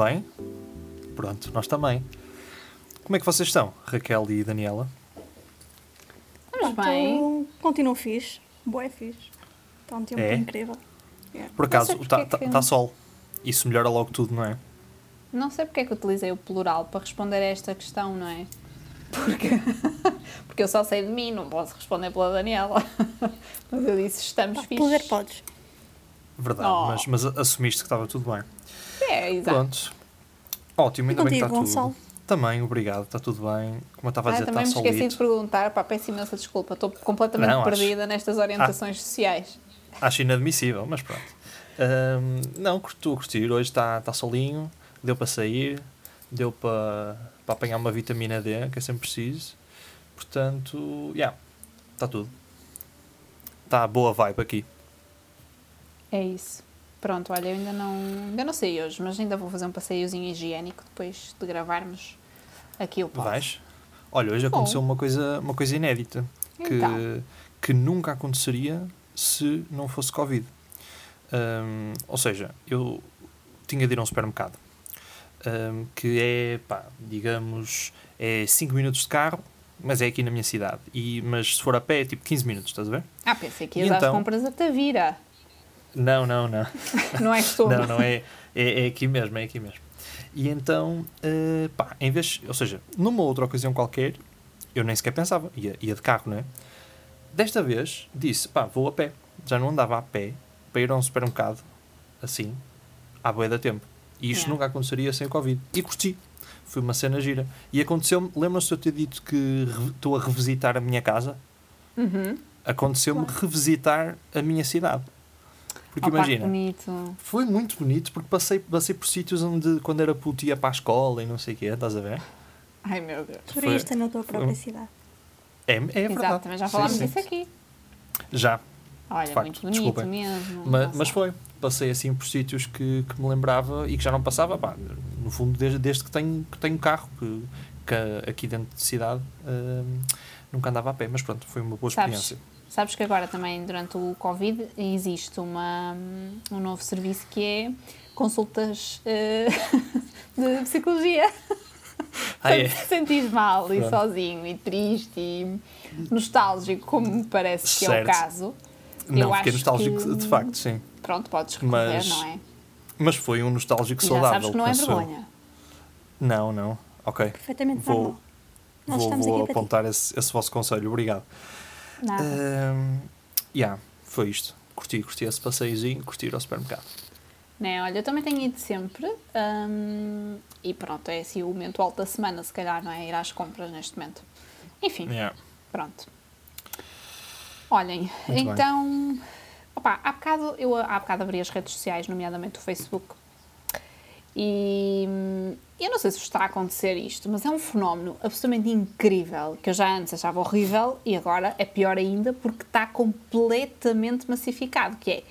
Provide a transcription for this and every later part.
Tudo bem? Pronto, nós também. Como é que vocês estão, Raquel e Daniela? Estamos bem. Continuo fixe. Boa é fixe. Está um tempo É? incrível. Yeah. Por acaso, está é que- tá sol. Isso melhora logo tudo, não é? Não sei porque é que utilizei o plural para responder a esta questão, não é? Porque, porque eu só sei de mim, não posso responder pela Daniela. Mas eu disse, estamos Pá, fixos. Poder podes. Verdade, Oh. mas, mas assumiste que estava tudo bem. É, exato. Pronto. Ótimo, ainda bem que contigo, está tudo. Também, obrigado, está tudo bem. Como eu estava a Ah, dizer, também me está esqueci de perguntar, pá, peço imensa desculpa, estou completamente Não, acho- perdida nestas orientações sociais. Acho inadmissível, mas pronto. Ahm, não, estou a curtir. Hoje está está solinho, deu para sair, deu para, para apanhar uma vitamina D, que é sempre preciso. Portanto, yeah, está tudo. Está boa vibe aqui. É isso. Pronto, olha, eu ainda não, ainda não sei hoje, mas ainda vou fazer um passeiozinho higiênico depois de gravarmos aqui o pod. Vais? Olha, hoje Bom. aconteceu uma coisa, uma coisa inédita que, Então. que nunca aconteceria se não fosse Covid. Ahm, ou seja, eu tinha de ir a um supermercado ahm, que é, pá, digamos, é 5 minutos de carro, mas é aqui na minha cidade. E, mas se for a pé é tipo 15 minutos, estás a ver? Ah, pensei que E ias às então? compras a Tavira. Não, não, não. Não é costume. Não, não é, é, é aqui mesmo, é aqui mesmo. E então, eh, pá, em vez, ou seja, numa outra ocasião qualquer, eu nem sequer pensava, ia, ia de carro, não é? Desta vez disse, pá, vou a pé. Já não andava a pé para ir a um supermercado, assim, à boia da tempo. E isto Yeah. nunca aconteceria sem o Covid. E curti. Foi uma cena gira. E aconteceu-me, lembram-se de eu ter dito que estou a revisitar a minha casa? Uhum. Aconteceu-me revisitar a minha cidade. Porque que imagina, bonito. foi muito bonito porque passei, passei por sítios onde quando era puto ia para a escola e não sei o quê, estás a ver? Ai meu Deus. Turista na tua foi própria um- cidade. É, é verdade. Exato, também já falámos sim. disso aqui. Já, Olha, De facto, muito bonito desculpem. mesmo. mas, mas foi. Passei assim por sítios que, que me lembrava e que já não passava, pá, no fundo, desde, desde que, tenho, que tenho carro, que, que aqui dentro de cidade hum, nunca andava a pé, mas pronto, foi uma boa Sabes, experiência. Sabes que agora também, durante o Covid, existe uma, um novo serviço que é consultas eh, de psicologia. Ah, é? Te sentires mal e Pronto. sozinho e triste e nostálgico, como me parece que é o Certo. caso. Não, eu fiquei nostálgico, que- de facto, sim. Pronto, podes recorrer, Mas não é? Mas foi um nostálgico E já saudável. sabes que não é eu. vergonha. Não, não. Ok. Perfeitamente Vou, normal. Nós vou, vou aqui para ti. apontar esse, esse vosso conselho, obrigado. Nada. Um, yeah, foi isto. Curti, curti esse passeiozinho, curti ir ao supermercado. Né, olha, eu também tenho ido sempre. hum, e pronto, é assim o momento alto da semana, se calhar, não é? Ir às compras neste momento. Enfim, Yeah. pronto. Olhem, Muito bem. então. Opa, há bocado, eu há bocado abri as redes sociais, nomeadamente o Facebook. E hum, eu não sei se vos está a acontecer isto, mas é um fenómeno absolutamente incrível que eu já antes achava horrível e agora é pior ainda porque está completamente massificado. Que é,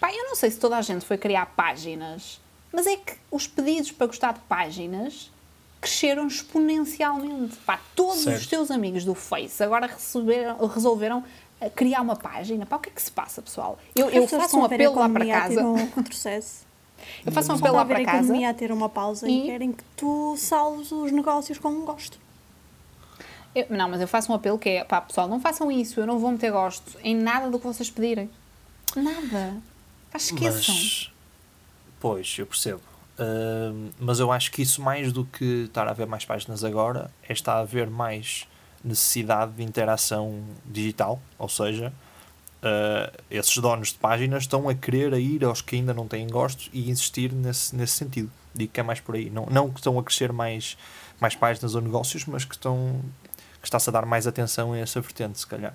pá, eu não sei se toda a gente foi criar páginas, mas é que os pedidos para gostar de páginas cresceram exponencialmente. Pá, todos Certo. os teus amigos do Face agora receberam, resolveram eh, criar uma página. Pá, o que é que se passa, pessoal? Eu, eu faço um apelo lá para casa. um retrocesso. Eu faço um apelo a lá para a casa. economia a ter uma pausa e, E- querem que tu salves os negócios com um gosto. Eu- não, mas eu faço um apelo que é, pá, pessoal, não façam isso, eu não vou meter gosto em nada do que vocês pedirem. Nada. Pá, esqueçam. Mas, pois, eu percebo. Ahm, mas eu acho que isso, mais do que estar a ver mais páginas agora, é estar a haver mais necessidade de interação digital. Ou seja, ah, esses donos de páginas estão a querer a ir aos que ainda não têm gostos e insistir nesse, nesse sentido. Digo que é mais por aí. Não, não que estão a crescer mais, mais páginas ou negócios, mas que estão que está-se a dar mais atenção a essa vertente, se calhar.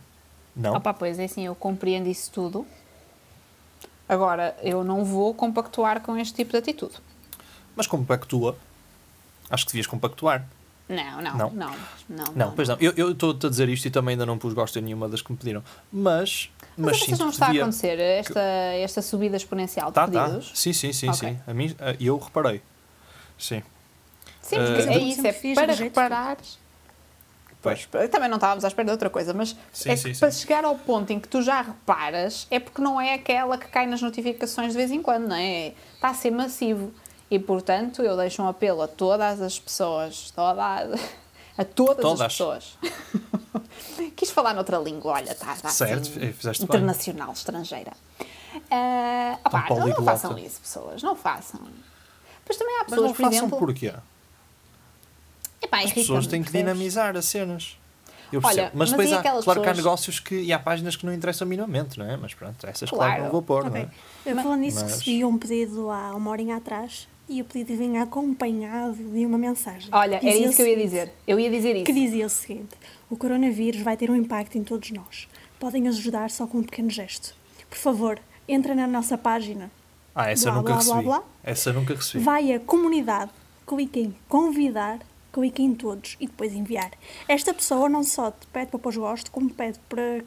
Não? Opa, pois é assim, eu compreendo isso tudo. Agora, eu não vou compactuar com este tipo de atitude. Mas compactua. Acho que devias compactuar. Não, não, Não? não, não. Não, pois não. Eu estou-te a dizer isto e também ainda não pus gosto em nenhuma das que me pediram. Mas, Mas, mas a vocês sinto não está a devia... acontecer esta, esta subida exponencial de Tá, tá. pedidos? Sim, sim, sim, Ok. sim. A mim, eh, eu reparei. Sim. Sim, Eh, porque é Sempre isso, é para reparares. Pois, também não estávamos à espera de outra coisa, mas Sim, é sim, que sim. para chegar ao ponto em que tu já reparas, é porque não é aquela que cai nas notificações de vez em quando, não é? Está a ser massivo. E, portanto, eu deixo um apelo a todas as pessoas, toda, a todas, Todas. as pessoas. Quis falar noutra língua, olha, está tá, Certo, assim, eh, fizeste bem. internacional, estrangeira. Opá, Tão não, não façam isso, pessoas, não façam. Mas também há Mas pessoas, não por façam exemplo... porquê? Epá, As pessoas têm que percebes? dinamizar as cenas. Eu Olha, percebo. mas mas depois há, claro que há pessoas- negócios que, e há páginas que não interessam minimamente, não é? Mas pronto, essas claro, Claro. não vou pôr, não Ok. é? Eu falando nisso, Mas- recebi um pedido há uma horinha atrás e o pedido vinha acompanhado de uma mensagem. Olha, era isso que eu ia dizer. Eu ia dizer isso. Que dizia o seguinte: o coronavírus vai ter um impacto em todos nós. Podem ajudar só com um pequeno gesto. Por favor, entrem na nossa página. Ah, essa eu Blá, nunca blá, recebi. blá. Essa eu nunca recebi. Vai à comunidade, clique em convidar, clique em todos e depois enviar. Esta pessoa não só te pede para pôr gosto, como pede para,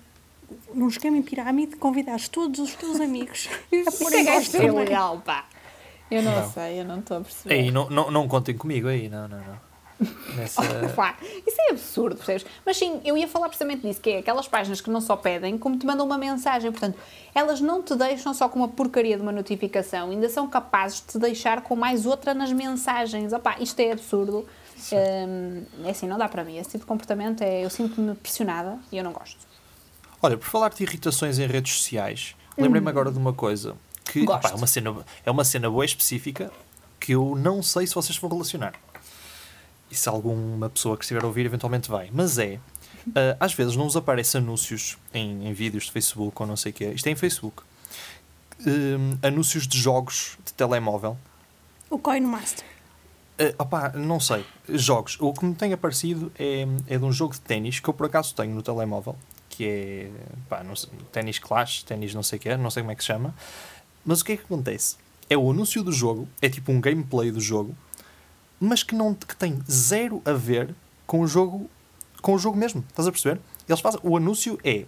num esquema em pirâmide, convidares todos os teus amigos a Isso porem é que gosto é legal, pá. Eu não, Não. sei, eu não estou a perceber. Aí, não, não, não contem comigo aí, não, não, não. Nessa... Pá, isso é absurdo, percebes? Mas sim, eu ia falar precisamente disso, que é aquelas páginas que não só pedem, como te mandam uma mensagem. Portanto, elas não te deixam só com uma porcaria de uma notificação, ainda são capazes de te deixar com mais outra nas mensagens. Opá, isto é absurdo. Hum, é assim, não dá para mim. Esse tipo de comportamento é. Eu sinto-me pressionada e eu não gosto. Olha, por falar de irritações em redes sociais, lembrei-me agora de uma coisa que é, uma cena, é uma cena boa específica que eu não sei se vocês vão relacionar. E se alguma pessoa que estiver a ouvir eventualmente vai. Mas é, ah, às vezes não nos aparece anúncios em, em vídeos de Facebook ou não sei o quê. Isto é em Facebook. Hum, anúncios de jogos de telemóvel. O Coin Master. Uh, opá, não sei. Jogos. O que me tem aparecido é, é de um jogo de ténis que eu por acaso tenho no telemóvel, que é pá, não sei, ténis Clash, ténis não sei o que não sei como é que se chama. Mas o que é que acontece? É o anúncio do jogo, é tipo um gameplay do jogo, mas que, não, que tem zero a ver com o jogo com o jogo mesmo. Estás a perceber? Eles fazem, o anúncio é,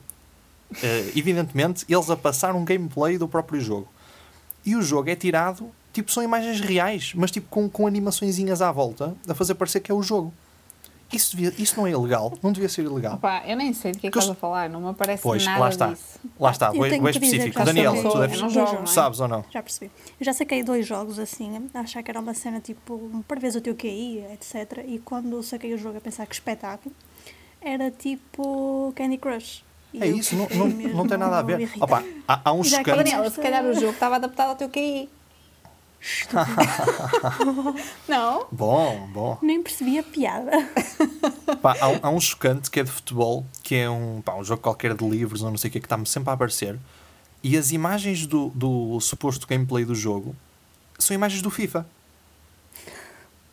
uh, evidentemente, eles a passar um gameplay do próprio jogo. E o jogo é tirado, tipo, são imagens reais, mas tipo com, com animaçõezinhas à volta, a fazer parecer que é o jogo. Isso, devia, isso não é ilegal, não devia ser ilegal. Opá, eu nem sei de que é que estás a falar, não me aparece Pois, nada lá está. disso. Lá está, que dizer específico. que já Daniel, saquei tu deves, jogo, é? sabes ou não? Já percebi. Eu já saquei dois jogos assim, a achar que era uma cena tipo, para ver o teu QI, etc. E quando saquei o jogo a pensar que espetáculo, era tipo Candy Crush. E É isso, não, não, não tem nada a ver. Opa, há, há uns Já que Oh, cantos. Daniela, se calhar o jogo estava adaptado ao teu QI. não? Bom, bom. Nem percebi a piada. Pá, há, um- há um chocante que é de futebol, que é um, pá, um jogo qualquer de livros ou não sei o que, que está-me sempre a aparecer. E as imagens do, do suposto gameplay do jogo são imagens do FIFA.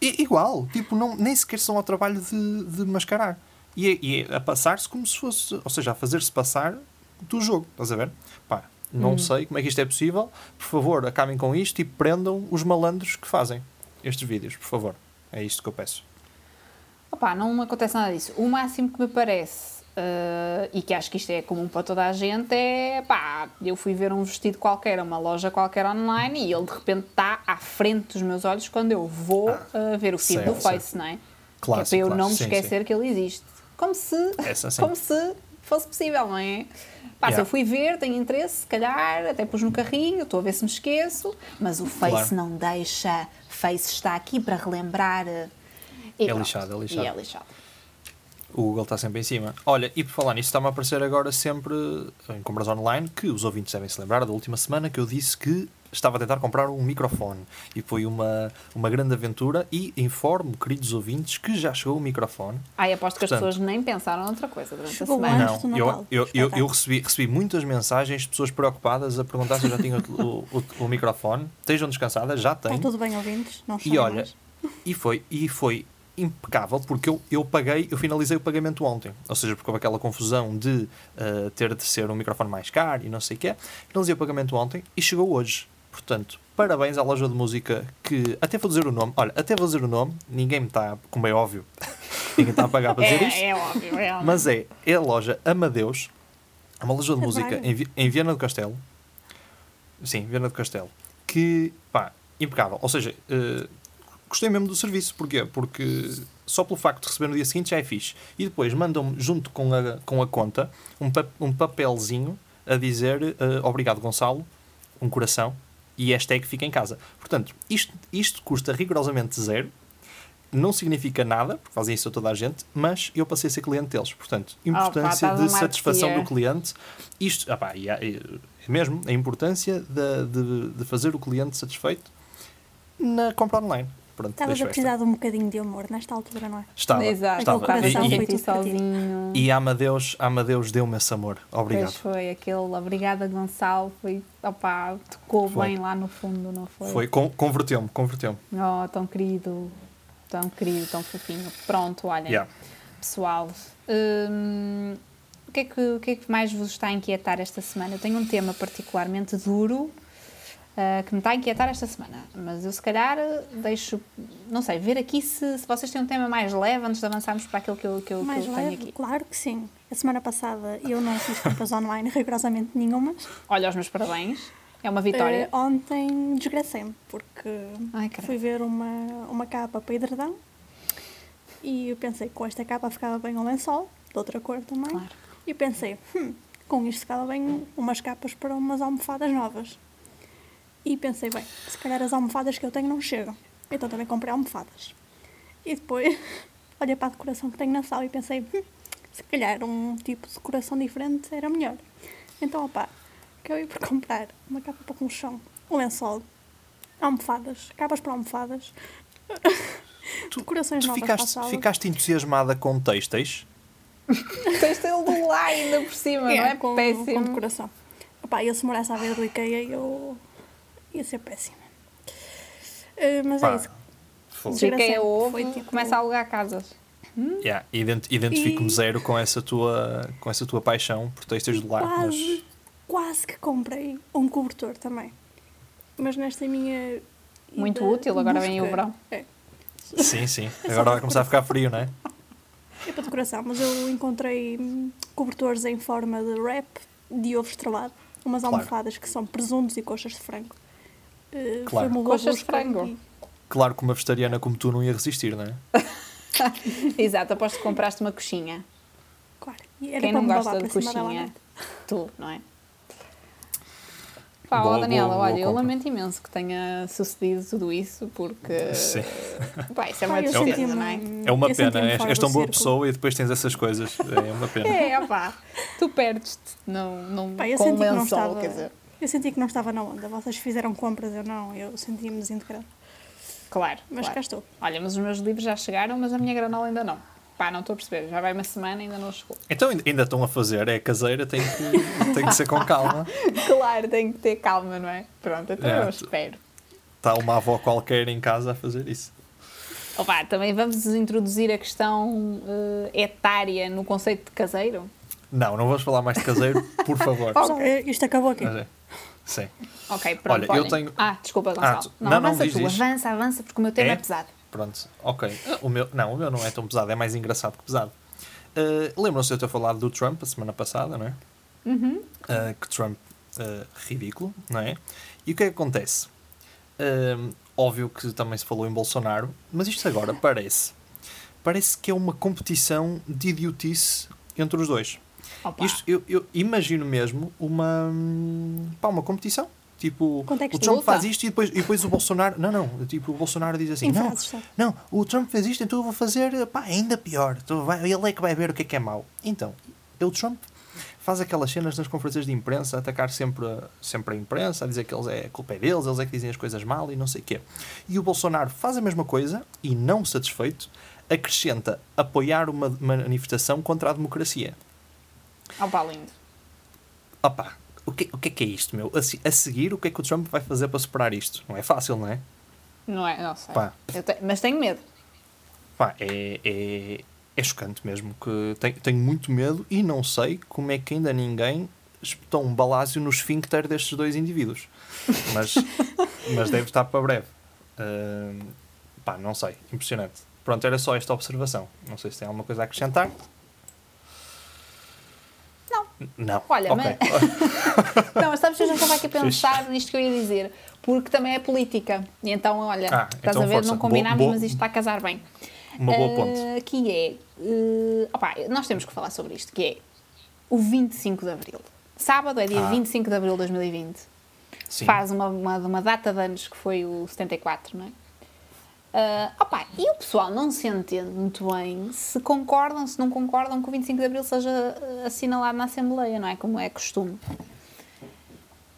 I- igual, tipo, não, nem sequer são ao trabalho de, de mascarar. E, é- e é a passar-se como se fosse, ou seja, a fazer-se passar do jogo. Estás a ver? Pá, não sei como é que isto é possível. Por favor, acabem com isto e prendam os malandros que fazem estes vídeos, por favor. É isto que eu peço. Opá, não acontece nada disso. O máximo que me parece, eh, e que acho que isto é comum para toda a gente, é pá, eu fui ver um vestido qualquer, uma loja qualquer online e ele de repente está à frente dos meus olhos quando eu vou eh, ver o feed do Face, não é? Que é para eu não me clássico, sim, esquecer que ele existe. Como se, Essa sim. como se fosse possível, não é? Pá, se Yeah. eu fui ver, tenho interesse, se calhar, até pus no carrinho, estou a ver se me esqueço, mas o Face Claro. não deixa. Face está aqui para relembrar. eh, e É pronto. lixado, é lixado. E é lixado. O Google está sempre em cima. Olha, e por falar nisso, está-me a aparecer agora sempre em compras online que os ouvintes devem se lembrar da última semana que eu disse que estava a tentar comprar um microfone. E foi uma, uma grande aventura. E informo, queridos ouvintes, que já chegou o microfone. Ai, aposto que as Portanto- pessoas nem pensaram noutra coisa durante a Chegou semana. Antes do Não, eu, eu, eu, eu recebi, recebi muitas mensagens de pessoas preocupadas a perguntar se eu já tinha o, o, o microfone. Estejam descansadas, já tenho. Está tudo bem, ouvintes? Não E olha, mais. e foi, e foi impecável porque eu, eu paguei, eu finalizei o pagamento ontem. Ou seja, porque houve aquela confusão de uh, ter de ser um microfone mais caro e não sei o quê. Finalizei o pagamento ontem e chegou hoje. Portanto, parabéns à loja de música que até vou dizer o nome. Olha, até vou dizer o nome. Ninguém me está, como é óbvio, ninguém está a pagar para dizer isto. É, é óbvio, é óbvio. Mas é, é a loja Amadeus, é uma loja de É música em, em Viana do Castelo. Sim, Viana do Castelo. Que, pá, impecável. Ou seja, eh, gostei mesmo do serviço. Porquê? Porque só pelo facto de receber no dia seguinte já é fixe. E depois mandam-me, junto com a, com a conta, um, pa um papelzinho a dizer uh, obrigado, Gonçalo, um coração e hashtag fica em casa. Portanto, isto, isto custa rigorosamente zero. Não significa nada, porque fazem isso a toda a gente, mas eu passei a ser cliente deles. Portanto, importância Oh, pá, de satisfação do cliente. Isto, ah pá, há- e- é mesmo, a importância de, de, de fazer o cliente satisfeito na compra online. Pronto, Estavas a esta. precisar de um bocadinho de amor nesta altura, não é? Estava, Exato, estava. Coração E- foi e, sozinho. e a Amadeus, Amadeus deu-me esse amor. Obrigado. Pois foi, aquele obrigada Gonçalo, foi, opá, tocou Foi. bem lá no fundo, não foi? Foi, con- converteu-me, converteu-me. Oh, tão querido, tão querido, tão fofinho. Pronto, olhem, Yeah. pessoal, hum, o, que é que, o que é que mais vos está a inquietar esta semana? Eu tenho um tema particularmente duro ah, que me está a inquietar esta semana, mas eu se calhar deixo, não sei, ver aqui se, se vocês têm um tema mais leve antes de avançarmos para aquilo que eu, que eu, que Mais eu tenho leve? aqui. Claro que sim. A semana passada eu não fiz compras online rigorosamente nenhumas. Olha, os meus parabéns, é uma vitória. Eh, ontem desgracei-me, porque Ai, fui ver uma, uma capa para hidredão e eu pensei que com esta capa ficava bem um lençol, de outra cor também. Claro. E pensei, hum, com isto ficava bem umas capas para umas almofadas novas. E pensei, bem, se calhar as almofadas que eu tenho não chegam. Então também comprei almofadas. E depois olhei para a decoração que tenho na sala e pensei, hum, se calhar um tipo de decoração diferente era melhor. Então, opá, acabei por comprar uma capa para colchão, um lençol, almofadas, capas para almofadas, decorações Tu novas para a ficaste, sala. ficaste entusiasmada com têxteis? Ele do lá ainda por cima, não é? com, Péssimo. com decoração. Opá, eu se morasse à beira do Ikea, eu ia ser péssima. Eh, mas Pá, é isso. fogo. Se quem é Desgraçado. ovo, Foi tipo- começa a alugar casas. Yeah, ident- Identifico-me E- zero com essa, tua, com essa tua paixão por têxteis do lar. quase, Mas quase que comprei um cobertor também. Mas nesta minha. Muito útil, agora vem o busca- verão. É, sim, sim. É Agora vai começar a ficar frio, não é? é para decoração, mas eu encontrei hum, cobertores em forma de wrap de ovo estrelado, umas Claro. almofadas que são presuntos e coxas de frango. Eh, Claro. foi uma boa Coxas de frango. e- Claro que uma vegetariana como tu não ia resistir, não é? Exato, aposto que compraste uma coxinha. Claro. E Quem não me gosta de dela, coxinha? Tu, não é? Pá, ó, Boa, Daniela, boa, boa olha, eu compra. lamento imenso que tenha sucedido tudo isso, porque. Sim. Pá, isso é uma Pá, tristeza, não é? É uma pena. És, és tão boa círculo. pessoa e depois tens essas coisas. É uma pena. É, opá, tu perdes-te não, não, Pá, eu com senti o que não lençol, estava. quer dizer. Eu senti que não estava na onda. Vocês fizeram compras, eu não. Eu senti-me desintegrada. Claro, Mas claro. cá estou. Olha, mas os meus livros já chegaram, mas a minha granola ainda não. Pá, não estou a perceber. Já vai uma semana e ainda não chegou. Então ainda- estão a fazer, é caseira, tem que, tem que ser com calma. Claro, tem que ter calma, não é? Pronto, então É, eu espero. Está uma avó qualquer em casa a fazer isso. Opa, também vamos introduzir a questão eh, etária no conceito de caseiro? Não, não vamos falar mais de caseiro, por favor. Só, eh, Isto acabou aqui. Mas é. Sim. Ok, pronto. Olha, eu tenho- Ah, desculpa, Gonçalo. tu- não, não, não, avança diz, tu, avança, avança, porque o meu tema é, É? pesado. Pronto, ok. O meu, não, o meu não é tão pesado, é mais engraçado que pesado. Uh, Lembram-se de eu ter falado do Trump a semana passada, não é? Uhum. Uh, que Trump, uh, ridículo, não é? E o que é que acontece? Um, óbvio que também se falou em Bolsonaro, mas isto agora parece. Parece que é uma competição de idiotice entre os dois. Opa, Isto, eu, eu imagino mesmo uma, hum, pá, uma competição. Tipo, Contexto o Trump faz isto e depois, e depois o Bolsonaro. Não, não. Tipo, o Bolsonaro diz assim: não, não, o Trump fez isto, então eu vou fazer pá, ainda pior. Então vai- ele é que vai ver o que é que é mau. Então, o Trump faz aquelas cenas nas conferências de imprensa, a atacar sempre, a- sempre a imprensa, a dizer que eles é, a culpa é deles, eles é que dizem as coisas mal e não sei o quê. E o Bolsonaro faz a mesma coisa e, não satisfeito, acrescenta apoiar uma manifestação contra a democracia. Opa, lindo. Opa, o que, o que é que é isto, meu? A, a seguir, o que é que o Trump vai fazer para superar isto? Não é fácil, não é? Não é? Não sei. Te- Mas tenho medo. Pá, é, é, é chocante mesmo. que tenho, tenho muito medo e não sei como é que ainda ninguém espetou um balásio no esfíncter destes dois indivíduos. Mas, mas deve estar para breve. Ahm, pá, não sei. Impressionante. Pronto, era só esta observação. Não sei se tem alguma coisa a acrescentar. Não. Olha, Ok. mas- Não, mas sabes que eu já estava aqui a pensar nisto que eu ia dizer, porque também é política. E então, olha, Ah, estás então a ver, força. não combinámos, Boa- mas isto está a casar bem. Uma boa Eh, ponte. Que é, eh, opá, nós temos que falar sobre isto, que é o 25 de Abril. Sábado é dia Ah. 25 de Abril de 2020. Sim. Faz uma, uma, uma data de anos que foi o 74, não é? Ah, opá, e o pessoal não se entende muito bem se concordam, se não concordam que o 25 de Abril seja ah, assinalado na Assembleia, não é? Como é costume.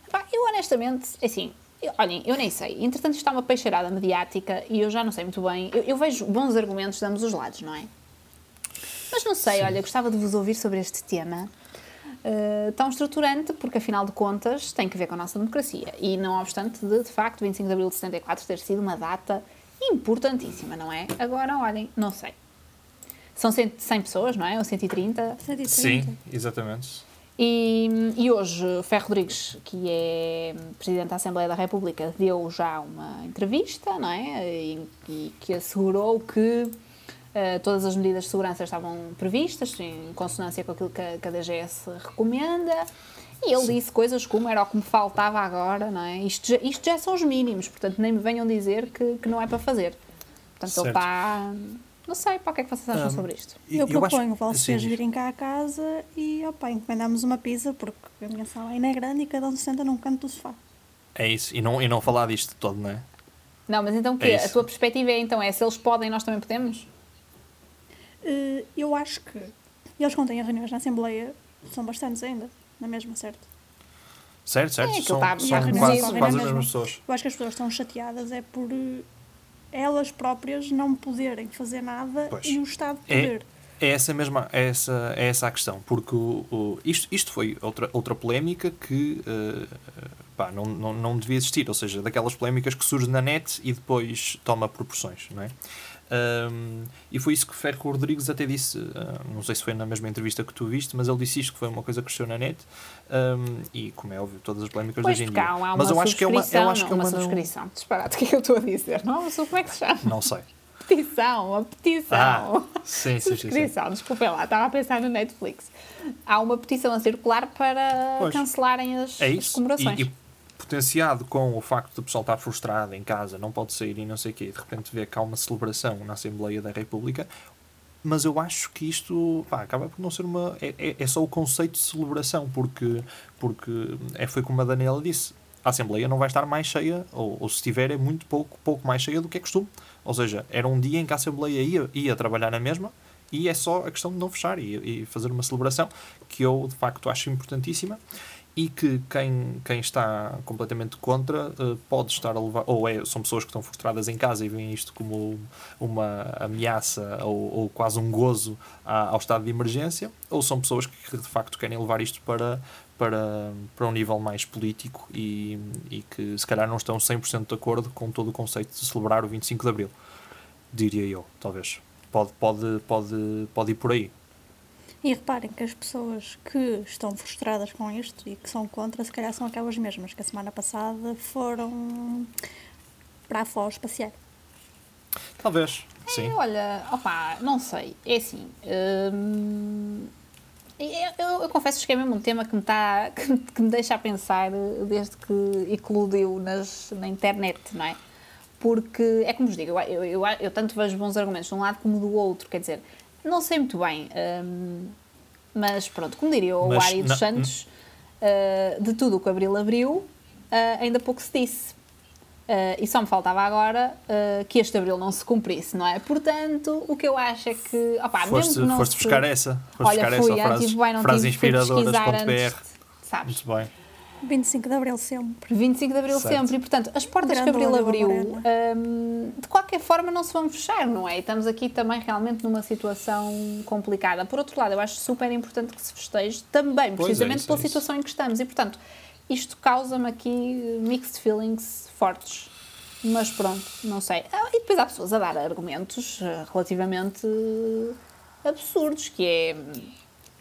Epá, eu honestamente, assim, eu, olhem, eu nem sei. Entretanto, isto está uma peixeirada mediática e eu já não sei muito bem. Eu, eu vejo bons argumentos de ambos os lados, não é? Mas não sei, olha, gostava de vos ouvir sobre este tema. uh, tão estruturante, porque afinal de contas tem que ver com a nossa democracia. E não obstante de, de facto, 25 de Abril de 74 ter sido uma data importantíssima, não é? Agora, olhem, não sei. São 100, 100 pessoas, não é? Ou 130. 130. Sim, exatamente. E, e hoje, Ferro Rodrigues, que é Presidente da Assembleia da República, deu já uma entrevista, não é? E, e que assegurou que eh, todas as medidas de segurança estavam previstas, em consonância com aquilo que a, que a DGS recomenda. E ele disse coisas como era o que me faltava agora, não é? Isto, já- isto já são os mínimos, portanto nem me venham dizer que, que não é para fazer. Portanto, ele Certo. está. Não sei, para o que é que vocês acham Ahm, sobre isto? E- Eu, acho- proponho vocês sim, virem cá a casa e opa, encomendamos uma pizza porque a minha sala ainda é grande e cada um se senta num canto do sofá. É isso. E não, e não falar disto todo, não é? Não, mas então o quê? É a tua perspectiva é então é se eles podem, nós também podemos? Eh, eu acho que eles quando têm reuniões na Assembleia são bastantes ainda, na mesma, certo? Certo, certo. É, são está- são e quase, quase as mesma. mesmas pessoas. Eu acho que as pessoas estão chateadas é por eh, elas próprias não poderem fazer nada Pois. e o Estado É, poder. é essa mesma é essa, é essa a questão, porque o, o- isto, isto foi outra, outra polémica que eh, pá, não, não, não devia existir, ou seja, daquelas polémicas que surgem na net e depois toma proporções, não é? Ahm, e foi isso que Ferro Rodrigues até disse, ah, não sei se foi na mesma entrevista que tu viste, mas ele disse isto que foi uma coisa que cresceu na net ahm, e, como é óbvio, todas as polémicas Pois, hoje em dia. há, uma mas eu acho que é uma, subscrição, eu acho que é não, uma, uma não- subscrição. Disparate, o que é que eu estou a dizer? Não, como é que se chama? não sei. Petição, uma petição. Ah, sim, sim, sim, sim. Subscrição, desculpem lá, estava a pensar no Netflix. Há uma petição a circular para Pois. cancelarem as, É as comemorações. E, e potenciado com o facto do pessoal estar frustrado em casa, não pode sair e não sei o quê, e de repente vê que há uma celebração na Assembleia da República. Mas eu acho que isto pá, acaba por não ser uma. É, é- é só o conceito de celebração, porque, porque é, foi como a Daniela disse: a Assembleia não vai estar mais cheia, ou, ou se estiver, é muito pouco, pouco mais cheia do que é costume. Ou seja, era um dia em que a Assembleia ia, ia trabalhar na mesma e é só a questão de não fechar e, e fazer uma celebração que eu de facto acho importantíssima e que quem, quem está completamente contra eh, pode estar a levar, ou é, são pessoas que estão frustradas em casa e veem isto como uma ameaça ou, ou quase um gozo à- ao estado de emergência, ou são pessoas que de facto querem levar isto para, para, para um nível mais político e, e que se calhar não estão 100% de acordo com todo o conceito de celebrar o 25 de Abril, diria eu, talvez. Pode, pode, pode, pode ir por aí. E reparem que as pessoas que estão frustradas com isto e que são contra, se calhar são aquelas mesmas que a semana passada foram para a Foz passear. Talvez, sim. É, olha, opá, não sei. É assim. hum, eu, eu- eu confesso que é mesmo um tema que me, tá, que, que me deixa a pensar desde que eclodiu nas, na internet, não é? Porque, é como vos digo, eu, eu, eu, eu tanto vejo bons argumentos de um lado como do outro, quer dizer, não sei muito bem, hum, mas pronto, como diria o Mas Ari dos Santos, uh, de tudo o que Abril abriu, uh, ainda pouco se disse. Uh, e só me faltava agora uh, que este abril não se cumprisse, não é? Portanto, o que eu acho é que. Mesmo Foste, que não foste se- buscar essa. Foste Olha, buscar fui, essa frase, bem, não frase tive inspiradoras.br. Sabes? Muito bem. 25 de Abril sempre. 25 de Abril Certo. sempre. E, portanto, as portas que Grande Abril olho, abriu, hum, de qualquer forma, não se vão fechar, não é? E estamos aqui também realmente numa situação complicada. Por outro lado, eu acho super importante que se festeje também, Pois é, precisamente isso, pela é situação em que estamos. E, portanto, isto causa-me aqui mixed feelings fortes. Mas pronto, não sei. Ah, E depois há pessoas a dar argumentos eh, relativamente absurdos, que é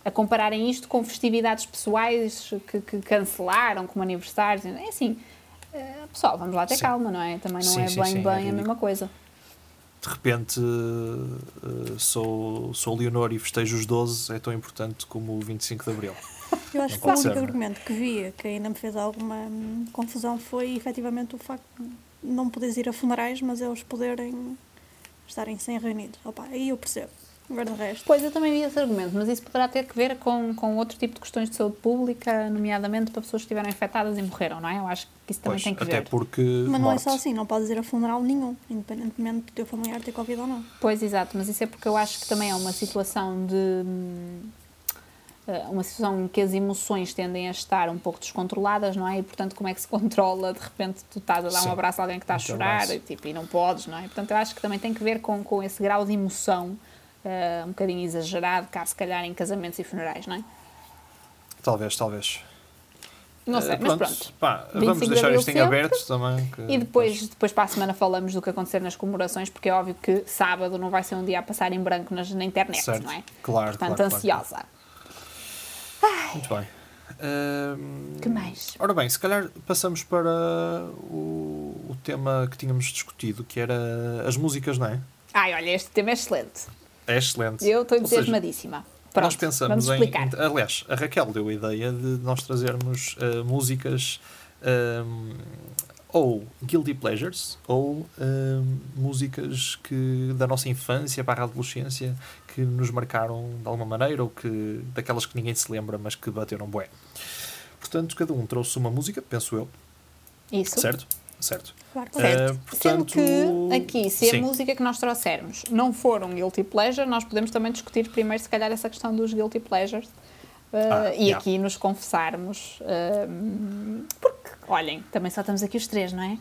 a compararem isto com festividades pessoais que, que cancelaram, como aniversários. É assim, eh, pessoal, vamos lá ter Sim. calma, não é? Também não Sim, é sim, bem, sim, é bem a mesma coisa. De repente eh, sou, sou Leonor e festejo os 12, é tão importante como o 25 de Abril. Eu acho Não que o único é? argumento que via que ainda me fez alguma hum, confusão foi efetivamente o facto de não poderes ir a funerais, mas eles poderem estarem sem reunidos. Opa, aí eu percebo. De resto. Pois, eu também vi esse argumento, mas isso poderá ter que ver com, com outro tipo de questões de saúde pública, nomeadamente para pessoas que estiveram infectadas e morreram, não é? Eu acho que isso também Pois, tem que até ver. porque. Mas não é só assim, não podes ir a funeral nenhum, independentemente do teu familiar ter Covid ou não. Pois, exato, mas isso é porque eu acho que também é uma situação de. hum, eh, Uma situação em que as emoções tendem a estar um pouco descontroladas, não é? E portanto, como é que se controla? De repente, tu estás a dar Sim. um abraço a alguém que está a chorar e, tipo, e não podes, não é? Portanto, eu acho que também tem que ver com, com esse grau de emoção eh, um bocadinho exagerado, cá se calhar em casamentos e funerais, não é? Talvez, talvez. Não sei, Eh, mas pronto. Pá, 25 vamos de deixar isto em aberto também. que- E depois, depois para a semana falamos do que acontecer nas comemorações, porque é óbvio que sábado não vai ser um dia a passar em branco nas, na internet, Certo. não é? Claro, Portanto, claro, claro, ansiosa. Muito bem. Ahm, Que mais? Ora bem, se calhar passamos para o, o tema que tínhamos discutido, que era as músicas, não é? Ai, olha, este tema é excelente. É excelente. Eu estou entusiasmadíssima. Pronto, nós pensamos em, Aliás, a Raquel deu a ideia de nós trazermos ah, músicas ahm, ou guilty pleasures ou ahm, músicas que da nossa infância para a adolescência que nos marcaram de alguma maneira ou que daquelas que ninguém se lembra mas que bateram bué. Portanto, cada um trouxe uma música, penso eu, Isso. certo? Certo. Claro que Eh, Certo. Uh, portanto, Sendo que aqui, se sim. a música que nós trouxermos não for um guilty pleasure, nós podemos também discutir primeiro, se calhar, essa questão dos guilty pleasures. uh, Ah, e yeah. aqui nos confessarmos. um, porque, olhem, também só estamos aqui os três, não é?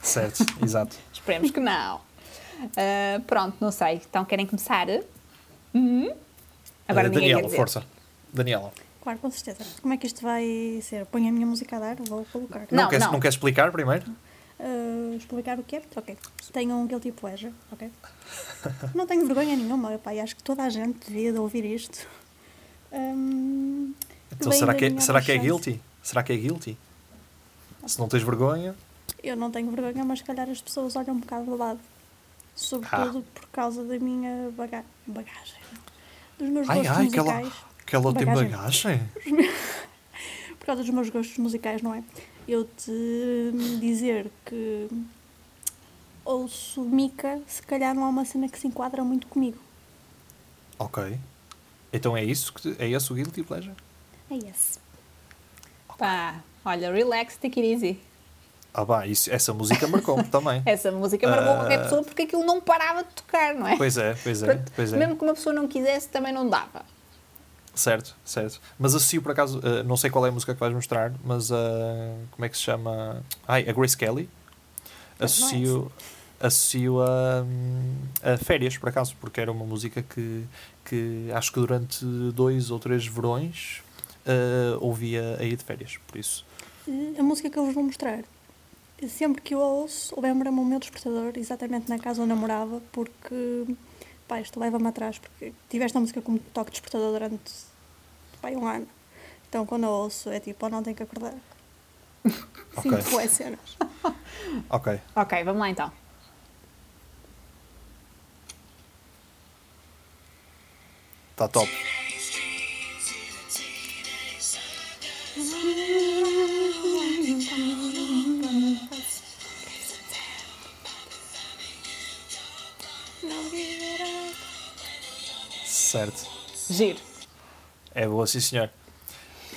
Certo, exato. Esperemos que não. Uh, pronto, não sei. Então querem começar? Uhum. Agora Eh, ninguém Daniela, força. Daniela. Claro, com certeza. Como é que isto vai ser? Põe a minha música a dar, vou colocar. Não, Não, queres, não. não queres explicar primeiro? Uh, explicar o que é? Ok. Tenho um guilty pleasure, ok? Não tenho vergonha nenhuma, pai. Acho que toda a gente devia de ouvir isto. Um, Então vem será que, é, será que é guilty? Será que é guilty? Se não tens vergonha, Eu não tenho vergonha, mas se calhar as pessoas olham um bocado de lado. Sobretudo Ah. por causa da minha baga bagagem. Dos meus ai gostos ai, que ela, musicais. que ela tem Bagagem. bagagem. Por causa dos meus gostos musicais, não é? Eu te dizer que ouço Mica, se calhar não há uma cena que se enquadra muito comigo. Ok. Então é isso? Que, é esse o guilty pleasure? É esse. Pá, olha, relax, take it easy. Ah pá, isso, essa música marcou-me também. Essa música marcou Ah. qualquer pessoa porque aquilo não parava de tocar, não é? Pois é, pois é, Portanto, pois é. Mesmo que uma pessoa não quisesse, também não dava. Certo, certo. Mas associo por acaso, eh, não sei qual é a música que vais mostrar, mas a. como é que se chama? Ai, a Grace Kelly. Associo, associo a, hum, a férias, por acaso, porque era uma música que, que acho que durante dois ou três verões eh, ouvia aí de férias, por isso. A música que eu vos vou mostrar, sempre que eu a ouço, lembra-me o meu despertador, exatamente na casa onde eu morava, porque, pá, isto leva-me atrás, porque tive esta música como toque despertador durante, pá, um ano. Então, quando eu ouço, é tipo, oh, não tenho que acordar. Ok. Sinto boas cenas. Ok. Ok, vamos lá então. Está top. Certo. Giro. É boa, sim senhor.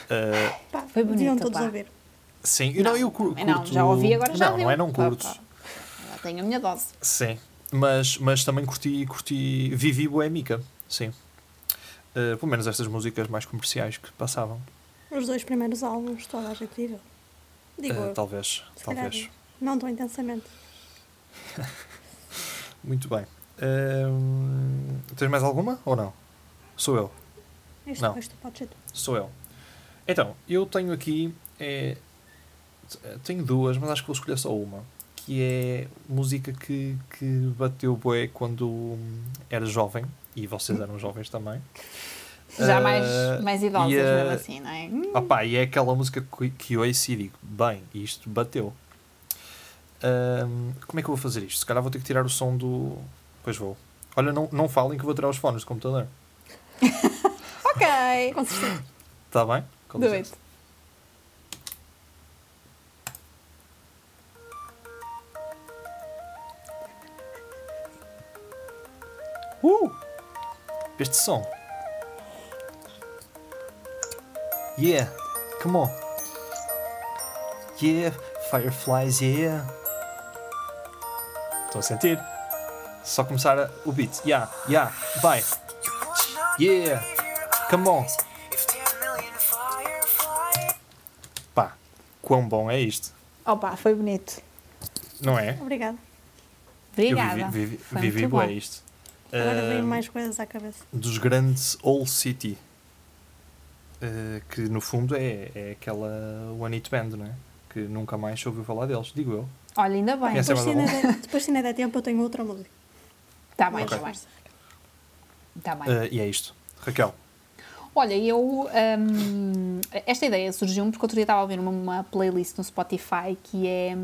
Eh, Pá, Foi deviam bonito, todos pá. ouvir. sim, eu não, eu cur- curto. Não, já ouvi, agora já Não, não é não curto. pá. Já tenho a minha dose. Sim, mas, mas também curti, curti Vivi Boémica, sim. Eh, pelo menos estas músicas mais comerciais que passavam. Os dois primeiros álbuns, toda a gente viveu. Digo, eu, talvez, talvez. não tão intensamente. Muito bem. Ehm, tens mais alguma ou não? Sou eu. Isto, Não. isto pode ser tu. Sou eu. Então, eu tenho aqui. É, tenho duas, mas acho que vou escolher só uma. Que é música que, que bateu bué quando era jovem. E vocês eram jovens também. Já Ah, mais, mais idosas e, ah, mesmo assim, não é? Hum, Opa, e é aquela música que, que ouço e digo: bem, isto bateu. Como é que eu vou fazer isto? Se calhar vou ter que tirar o som do. Pois vou. Olha, não, não falem que eu vou tirar os fones do computador. Ok. Com certeza. Está bem? Com Do licença. it. Uh! Este som. Yeah, come on. Yeah, fireflies, yeah. Estão a sentir? Só começar a- o beat. Yeah, yeah, vai. Yeah, come on. Pá, quão bom é isto, Opa, foi bonito. não é? Obrigada. Obrigada. Eu vivi, vivi, Foi vivi muito bué bom. isto. Agora vem mais coisas à cabeça. dos grandes All City. eh, que no fundo é, é aquela One Hit Band, não é? Que nunca mais se ouviu falar deles, digo eu. Olha, ainda bem. Depois, é se ainda der, depois, se ainda der tempo, eu tenho outra música. Está bem, Ok. está bem. Está bem. Eh, e é isto. Raquel, Olha, eu. hum, esta ideia surgiu-me porque outro dia estava a ouvir uma, uma playlist no Spotify que, é,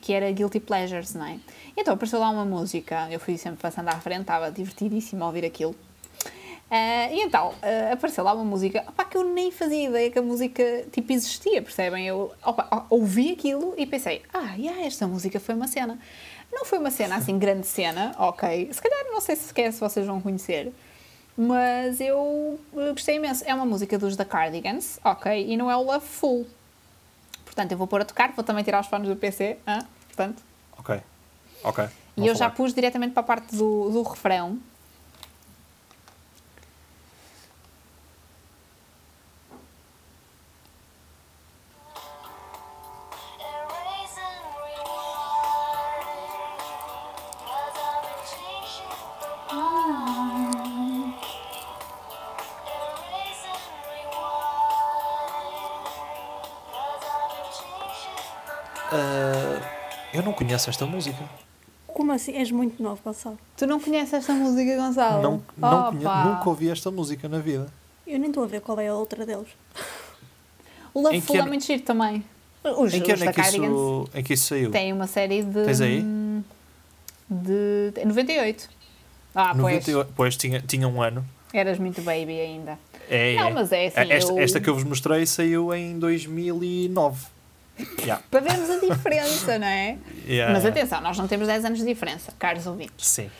que era Guilty Pleasures, não é? Então apareceu lá uma música, eu fui sempre passando à frente, estava divertidíssimo a ouvir aquilo. Ah, e então, ah, apareceu lá uma música opá, que eu nem fazia ideia que a música tipo existia, percebem? Eu opá, ouvi aquilo e pensei, ah, yeah, esta música foi uma cena. Não foi uma cena assim, grande cena, ok. Se calhar não sei se sequer se vocês vão conhecer, mas eu eh, gostei imenso. É uma música dos The Cardigans, ok? E não é o Love Full. Portanto, eu vou pôr a tocar, vou também tirar os fones do PC, hã? portanto. ok. Ok. E vou eu já falar. pus diretamente para a parte do, do refrão. Eh, eu não conheço esta música. Como assim? És muito novo, Gonçalo. Tu não conheces esta música, Gonçalo? Não, não conhe- nunca ouvi esta música na vida. Eu nem estou a ver qual é a outra deles. O Love Full é ano- muito giro também. Os, Em que os ano é que, isso, em que isso saiu? têm uma série de... Tens aí? De... de 98. Ah, pois. 98, pois tinha, tinha um ano. Eras muito baby ainda. É, Não, é. mas é assim, esta, eu- esta que eu vos mostrei saiu em 2009. Yeah. Para vermos a diferença, não é? Yeah, Mas atenção, nós não temos 10 anos de diferença, caros ouvintes. Sim.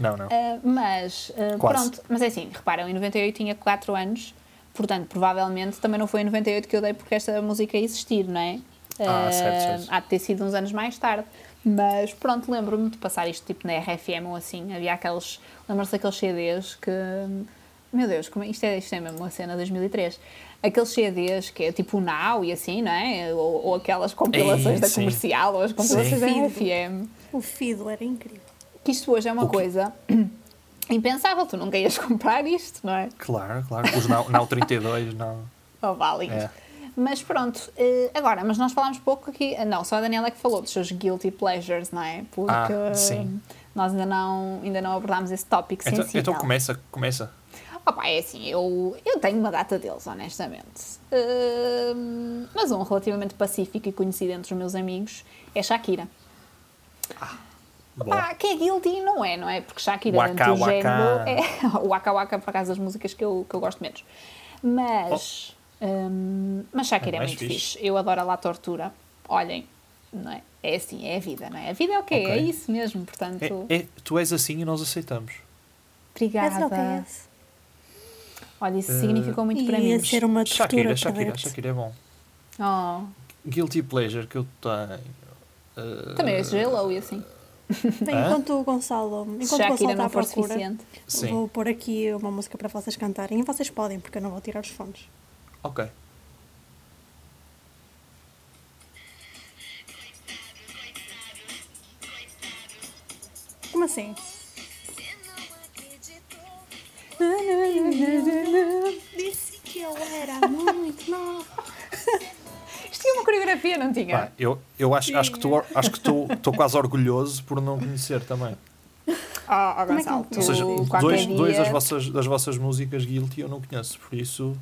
Não, não. Ah, mas, Quase. pronto, mas é assim, reparam, em 98 tinha 4 anos, portanto, provavelmente também não foi em 98 que eu dei porque esta música existir, não é? Ah, Ah, certo, certo. Há de ter sido uns anos mais tarde. Mas pronto, lembro-me de passar isto tipo na RFM ou assim. Havia aqueles. Lembram-se daqueles CDs que. Meu Deus, como é, isto, é, isto é mesmo uma cena 2003. Aqueles CDs que é tipo o Now e assim, não é? Ou, ou aquelas compilações Ei, da sim. comercial ou as compilações da Sim. RFM. O Fido era incrível. Que isto hoje é uma coisa impensável. Tu nunca ias comprar isto, não é? Claro, claro. Os Now, Now 32, não. Oh, vale. É. Mas pronto, eh, agora, mas nós falámos pouco aqui, não, só a Daniela é que falou dos seus guilty pleasures, não é? Porque Ah, sim. nós ainda não, ainda não abordámos esse tópico Então, sensível. então começa, começa. Opa, é assim, eu, eu tenho uma data deles, honestamente. Hum, mas um relativamente pacífico e conhecido entre os meus amigos é Shakira. Bom. Pá, que é guilty não é, não é? Porque Shakira Waka dentro do Waka. género é o Waka Waka por acaso das músicas que eu, que eu gosto menos. Mas, hum, mas Shakira É é, muito fixe. fixe. Eu adoro a La Tortura. Olhem, não é? É assim, é a vida, não é? A vida é o quê? Ok. É isso mesmo, portanto, É, é- tu és assim e nós aceitamos. obrigada. Esse é o que é esse. Olha, isso Eh, significou muito para mim. Ia ser uma Shakira, tortura Shakira. Shakira é bom. Oh, Guilty pleasure que eu tenho. eh, também és J-Lo e assim. Bem, Hã? enquanto o Gonçalo, enquanto o Gonçalo Shakira está à não for procura, vou pôr aqui uma música para vocês cantarem. E vocês podem, porque eu não vou tirar os fones. Ok. Como assim? Disse que eu era muito nova. Isto tinha uma coreografia, não tinha? Pá, eu, eu acho, acho que estou acho que estou estou quase orgulhoso por não conhecer também. Oh, oh, é Gonçalo, tu Ou seja, dois, dia... dois das, vossas, das vossas músicas Guilty eu não conheço, por isso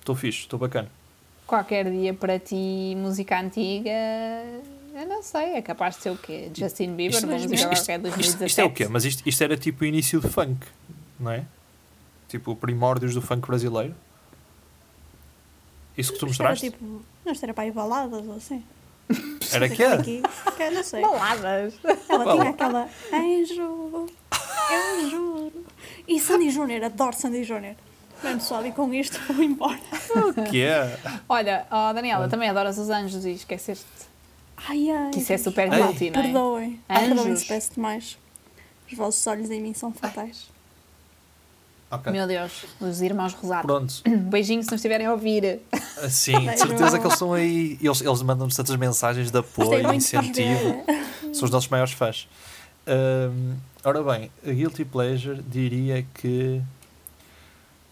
estou fixe, estou bacana. qualquer dia para ti música antiga, eu não sei, é capaz de ser o quê? Justin Bieber, Isto- uma isto- música isto- qualquer de isto- 2017. isto é o quê? Mas isto, isto era tipo o início de funk, não é? Tipo primórdios do funk brasileiro. Isso que tu Isto era mostraste? tipo. Não, era para ir baladas ou assim. Era que? Aqui, que não sei. Baladas. Ela Bala- tinha aquela. Anjo, eu juro. E Sandy Júnior, adoro Sandy Júnior. Bem, pessoal, e com isto vou embora. O que é? Olha, oh, Daniela, também adoras os anjos e esqueceste Ai, ai. que isso é super guilty, não é? Perdoem. Ah. Perdoem-se, peço demais. Os vossos olhos em mim são fatais. Ok. Meu Deus, os irmãos Rosato. Pronto. Beijinho se não estiverem a ouvir. Sim, de certeza que eles estão aí. Eles, eles mandam-nos tantas mensagens de apoio, de vos incentivo. São os nossos maiores fãs. Hum, ora bem, a Guilty Pleasure diria que.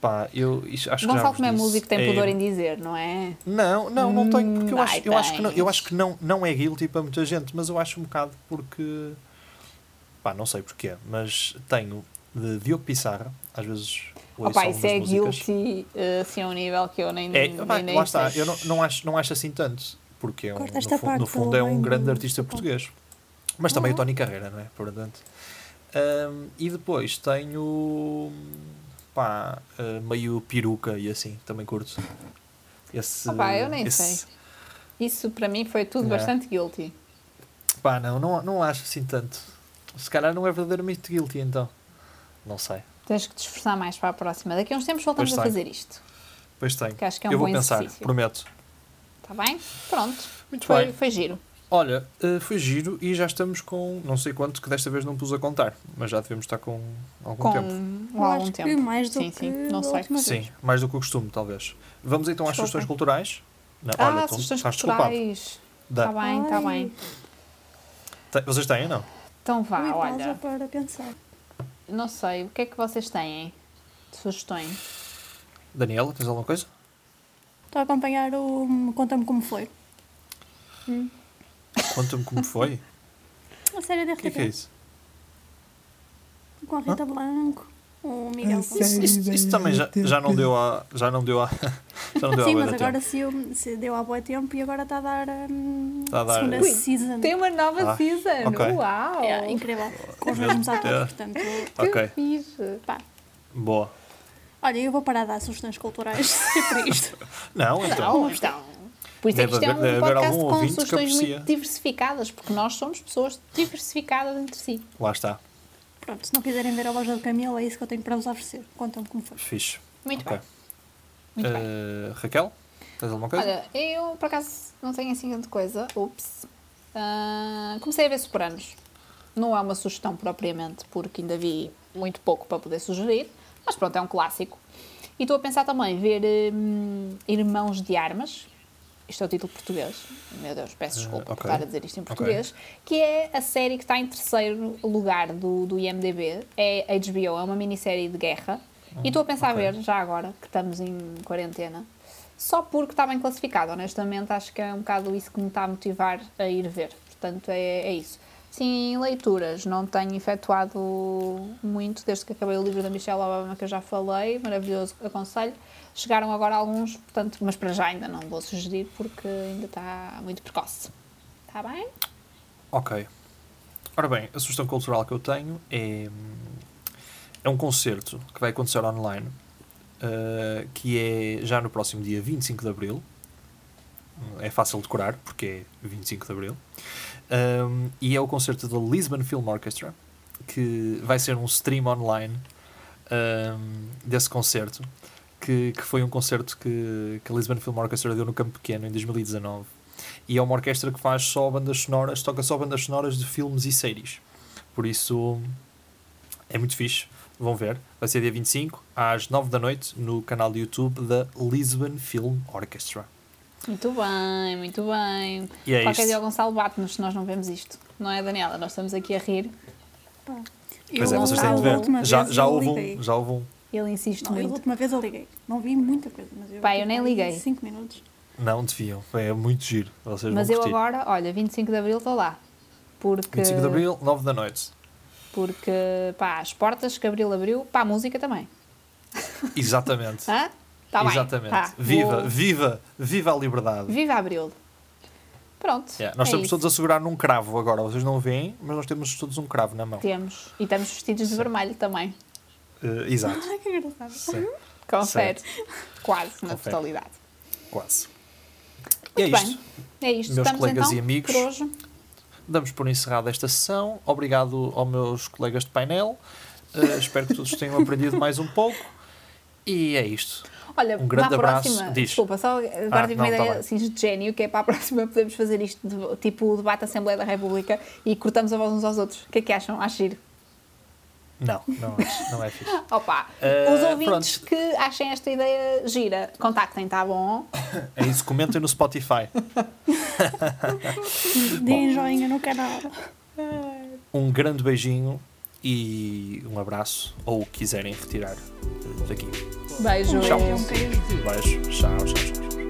Pá, eu isto- acho que Gonçalo, como é disse, músico, tem é- pudor em dizer, não é? Não, não, não tenho, porque eu Hum, acho, eu acho que, não, eu acho que não, não é guilty para muita gente, mas eu acho um bocado porque. Pá, não sei porquê, mas tenho de Diogo Pissarra, às vezes. Opa, isso é músicas. guilty, eh, assim, a um nível que eu nem, É, nem, pá, nem lá está, eu não, não, acho, não acho assim tanto, porque é um, no, esta fu- parte no fundo é um bem grande artista português. Mas também Uhum. o Tony Carreira, não é? Portanto. Hum, e depois tenho pá, eh, meio peruca e assim, também curto. Esse, Opa, eu nem esse- sei. Isso para mim foi tudo bastante guilty. Pá, não, não, não acho assim tanto. Se calhar não é verdadeiramente guilty então. Não sei. Tens que te esforçar mais para a próxima. Daqui a uns tempos voltamos a tem. fazer isto. Pois tenho. Que acho que é um eu vou bom pensar, exercício. prometo. Está bem? Pronto. Muito foi, bem. foi giro. Olha, eh, foi giro e já estamos com não sei quanto que desta vez não pus a contar, mas já devemos estar com algum Com tempo. Eu algum acho que tempo. mais do sim, que sim. Não sei. vez. Sim, mais do que o costume, talvez. Vamos então às sugestões culturais. Não, Ah, olha, então, sugestões estás desculpado. culturais. Está bem, está bem. Vocês têm ou não? Então vá, Ui, olha. para pensar. Não sei, o que é que vocês têm de sugestões? Daniela, tens alguma coisa? Estou a acompanhar o Conta-me Como Foi. Conta-me como foi. A série da O que é que é RTP. isso? Com a Rita Blanco, o Miguel Isso, isso da também já, já não deu a. Já não deu a. Já não deu Sim, a mas agora se, eu- se deu há boa tempo e agora está a dar hum, Está a dar- segunda Ui, season. Tem uma nova Ah, season! ok. Uau! É, incrível. Com os mesmos atores, portanto. Que Ok, fixe! Pá. boa. Olha, eu vou parar de dar sugestões culturais sempre isto. Não, então. Não, então. Por isso é que Deve isto é haver- deve um podcast com sugestões muito diversificadas, porque nós somos pessoas diversificadas entre si. Lá está. Pronto, se não quiserem ver a loja do Camilo, é isso que eu tenho para vos oferecer. Contam-me como foi. Fixe. Muito Ok. bem. Muito bem. Eh, Raquel, tens alguma coisa? Olha, eu por acaso não tenho assim grande coisa. Ups. Ah, comecei a ver Sopranos. Não é uma sugestão propriamente, porque ainda vi muito pouco para poder sugerir, mas pronto, é um clássico. E estou a pensar também ver hum, Irmãos de Armas. Isto é o título português. Meu Deus, peço desculpa por ok. estar a dizer isto em português. Que é a série que está em terceiro lugar do, do IMDB. É HBO, é uma minissérie de guerra. E estou a pensar a ok. ver, já agora, que estamos em quarentena, só porque está bem classificado. Honestamente, acho que é um bocado isso que me está a motivar a ir ver. Portanto, é, é isso. Sim, leituras. Não tenho efetuado muito desde que acabei o livro da Michelle Obama, que eu já falei. Maravilhoso, aconselho. Chegaram agora alguns, portanto, mas para já ainda não vou sugerir porque ainda está muito precoce. Está bem? Ok. Ora bem, a sugestão cultural que eu tenho é, é um concerto que vai acontecer online, eh, que é já no próximo dia 25 de Abril. É fácil de decorar, porque é 25 de Abril. Um, e é o concerto da Lisbon Film Orchestra, que vai ser um stream online um, desse concerto, que, que foi um concerto que, que a Lisbon Film Orchestra deu no Campo Pequeno em 2019. E é uma orquestra que faz só bandas sonoras, toca só bandas sonoras de filmes e séries. Por isso é muito fixe. Vão ver. Vai ser dia 25, às 9 da noite, no canal de YouTube da Lisbon Film Orchestra. Muito bem, muito bem. E é Qualquer isto. dia o Gonçalo bate-nos se nós não vemos isto. Não é, Daniela? Nós estamos aqui a rir. Pá. Pois Eu, é, vocês têm de ver. Já, já, houve um, já houve um. Ele insiste Não, eu, a muito. última vez eu liguei. Não vi muita coisa, mas eu. Pá, eu tipo, nem liguei. Cinco minutos. Não, deviam. É muito giro. Vocês Mas eu curtir. agora, olha, 25 de Abril estou lá. Porque, 25 de Abril, 9 da noite. porque, pá, as portas que Abril abriu, pá, a música também. Exatamente. Hã? Tá bem. Exatamente. Tá, viva, vou- viva, viva a liberdade. Viva Abril. Pronto. Yeah, Nós é estamos isso. todos a segurar num cravo agora. Vocês não veem, mas nós temos todos um cravo na mão. Temos. E estamos vestidos de vermelho também. Eh, exato. Ai, que engraçado. Sim. Confere. Quase, na Confere. totalidade. Quase. E é Muito isto. bem. É isto. Meus Estamos colegas então e amigos. por hoje. Damos por encerrada esta sessão. Obrigado aos meus colegas de painel. Uh, espero que todos tenham aprendido mais um pouco. E é isto. Olha, Um grande abraço. próxima, Diz. desculpa, só agora Ah, tive uma tá ideia bem. assim de gênio, que é para a próxima podemos fazer isto de- tipo o debate da Assembleia da República e cortamos a voz uns aos outros. O que é que acham? Acho giro. Não, não, é- não é fixe. Opa, Eh, os ouvintes pronto. que achem esta ideia gira, contactem, tá bom? É isso. Comentem no Spotify. Deem joinha no canal. Um grande beijinho e um abraço. Ou o que quiserem retirar daqui. Beijo. Tchau. Um beijo. Beijo. Tchau, tchau, tchau.